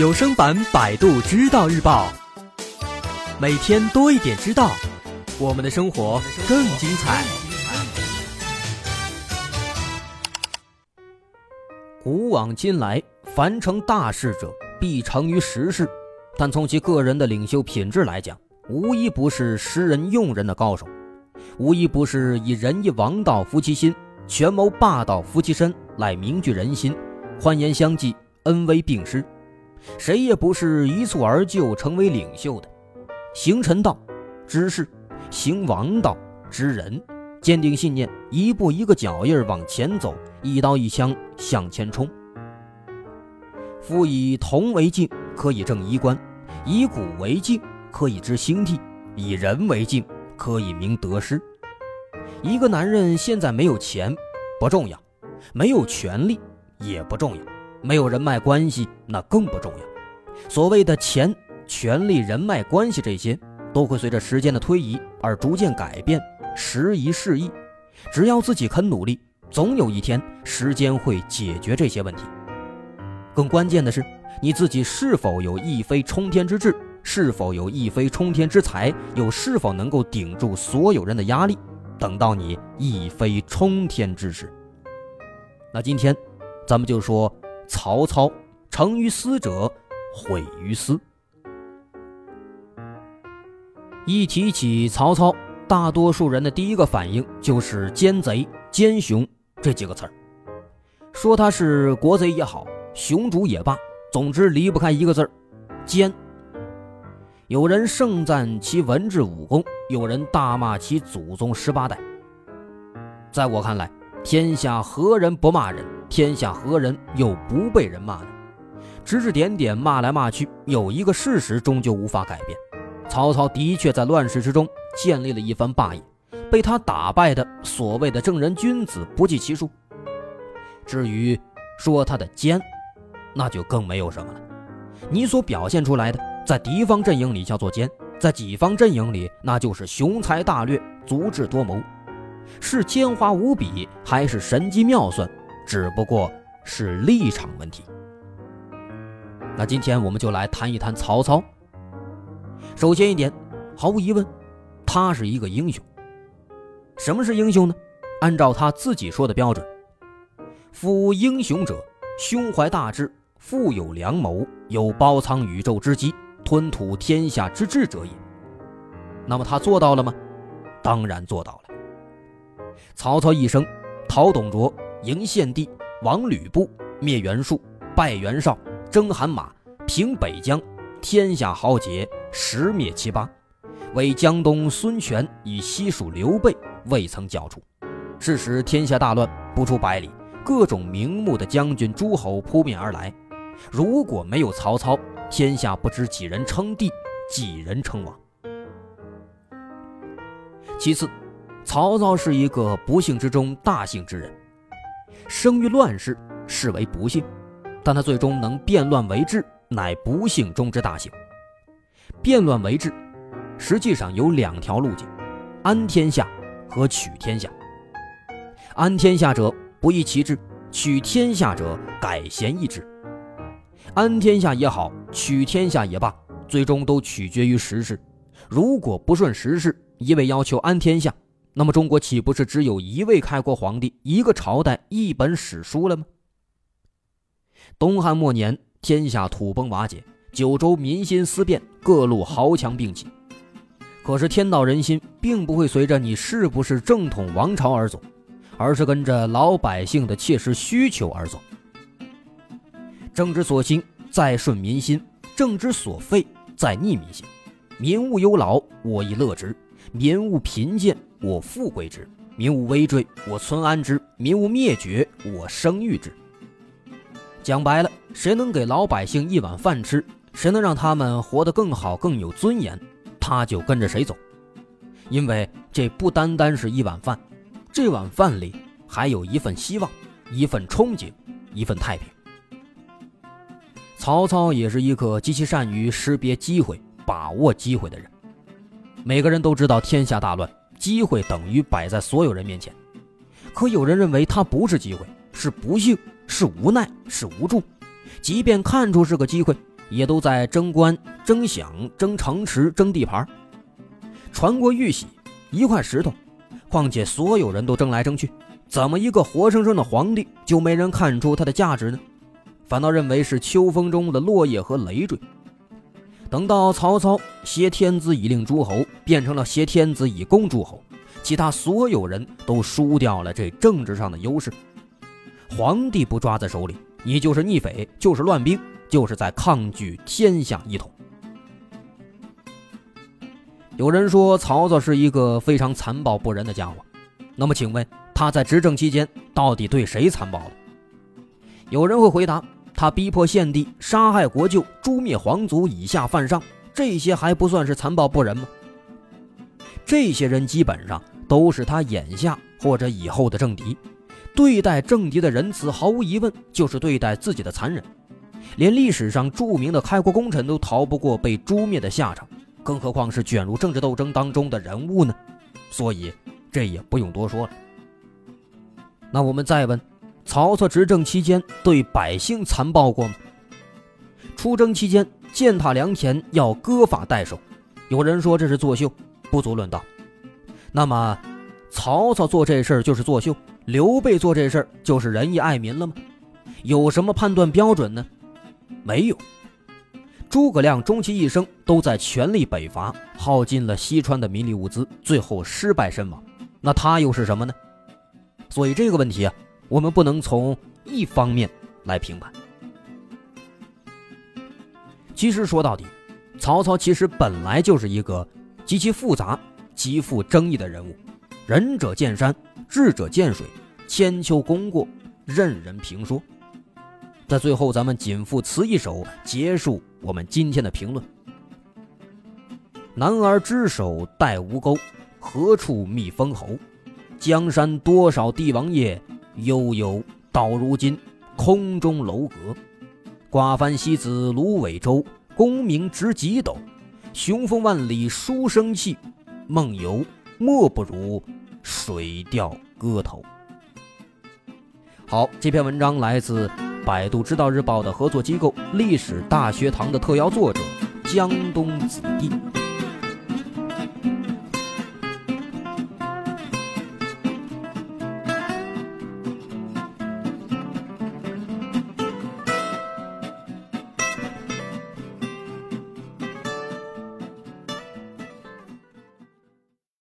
有声版《百度知道日报》，每天多一点知道，我们的生活更精彩。古往今来，凡成大事者，必成于时势。但从其个人的领袖品质来讲，无一不是识人用人的高手，无一不是以仁义王道服其心，权谋霸道服其身，来凝聚人心，欢颜相济，恩威并施。谁也不是一蹴而就成为领袖的，行臣道，知事；行王道，知人。坚定信念，一步一个脚印往前走，一刀一枪向前冲。夫以铜为镜，可以正衣冠；以古为镜，可以知兴替；以人为镜，可以明得失。一个男人现在没有钱不重要，没有权利也不重要。没有人脉关系，那更不重要。所谓的钱、权力、人脉关系，这些都会随着时间的推移而逐渐改变。时移世易，只要自己肯努力，总有一天时间会解决这些问题。更关键的是，你自己是否有一飞冲天之志，是否有一飞冲天之才，又是否能够顶住所有人的压力，等到你一飞冲天之时。那今天，咱们就说。曹操成于私者，毁于私。一提起曹操，大多数人的第一个反应就是奸贼、奸雄这几个词儿。说他是国贼也好，雄主也罢，总之离不开一个字儿——奸。有人盛赞其文治武功，有人大骂其祖宗十八代。在我看来，天下何人不骂人？天下何人又不被人骂呢？指指点点，骂来骂去，有一个事实终究无法改变：曹操的确在乱世之中建立了一番霸业，被他打败的所谓的正人君子不计其数。至于说他的奸，那就更没有什么了。你所表现出来的，在敌方阵营里叫做奸，在己方阵营里，那就是雄才大略、足智多谋，是奸猾无比，还是神机妙算？只不过是立场问题。那今天我们就来谈一谈曹操。首先一点，毫无疑问，他是一个英雄。什么是英雄呢？按照他自己说的标准，夫英雄者，胸怀大志，富有良谋，有包藏宇宙之机，吞吐天下之志者也。那么他做到了吗？当然做到了。曹操一生，讨董卓。迎献帝，亡吕布，灭袁术，败袁绍，征韩马，平北疆，天下豪杰，十灭七八，为江东孙权与西蜀刘备未曾剿除，是时天下大乱，不出百里，各种名目的将军诸侯扑面而来。如果没有曹操，天下不知几人称帝，几人称王。其次，曹操是一个不幸之中大幸之人。生于乱世，视为不幸，但他最终能变乱为治，乃不幸中之大幸。变乱为治，实际上有两条路径：安天下和取天下。安天下者，不易其志；取天下者，改贤易志。安天下也好，取天下也罢，最终都取决于时势。如果不顺时势，一味要求安天下。那么中国岂不是只有一位开国皇帝、一个朝代、一本史书了吗？东汉末年，天下土崩瓦解，九州民心思变，各路豪强并起。可是天道人心并不会随着你是不是正统王朝而走，而是跟着老百姓的切实需求而走。政之所兴，在顺民心；政之所废，在逆民心。民务忧劳，我亦乐之；民务贫贱。我富贵之，民无危坠；我存安之，民无灭绝；我生育之。讲白了，谁能给老百姓一碗饭吃，谁能让他们活得更好、更有尊严，他就跟着谁走。因为这不单单是一碗饭，这碗饭里还有一份希望、一份憧憬、一份太平。曹操也是一个极其善于识别机会、把握机会的人。每个人都知道天下大乱。机会等于摆在所有人面前，可有人认为它不是机会，是不幸，是无奈，是无助。即便看出是个机会，也都在争官、争饷、争城池、争地盘。传国玉玺，一块石头，况且所有人都争来争去，怎么一个活生生的皇帝就没人看出他的价值呢？反倒认为是秋风中的落叶和累赘。等到曹操挟天子以令诸侯，变成了挟天子以攻诸侯，其他所有人都输掉了这政治上的优势。皇帝不抓在手里，你就是逆匪，就是乱兵，就是在抗拒天下一统。有人说曹操是一个非常残暴不仁的家伙，那么请问他在执政期间到底对谁残暴了？有人会回答，他逼迫献帝，杀害国舅，诛灭皇族，以下犯上，这些还不算是残暴不仁吗？这些人基本上都是他眼下或者以后的政敌，对待政敌的仁慈，毫无疑问就是对待自己的残忍。连历史上著名的开国功臣都逃不过被诛灭的下场。更何况是卷入政治斗争当中的人物呢？所以这也不用多说了。那我们再问：曹操执政期间对百姓残暴过吗？出征期间践踏良田要割发代首，有人说这是作秀，不足论道。那么曹操做这事儿就是作秀，刘备做这事儿就是仁义爱民了吗？有什么判断标准呢？没有。诸葛亮终其一生都在全力北伐，耗尽了西川的民力物资，最后失败身亡。那他又是什么呢？所以这个问题啊，我们不能从一方面来评判。其实说到底，曹操其实本来就是一个极其复杂、极富争议的人物。仁者见山，智者见水，千秋功过任人评说。在最后，咱们仅赋词一首，结束我们今天的评论。男儿之手戴吴钩，何处觅封侯？江山多少帝王业，悠悠到如今空中楼阁。寡番西子芦苇洲，功名值几斗？雄风万里书生气，梦游莫不如水调歌头。好，这篇文章来自。百度知道日报的合作机构历史大学堂的特邀作者江东子弟。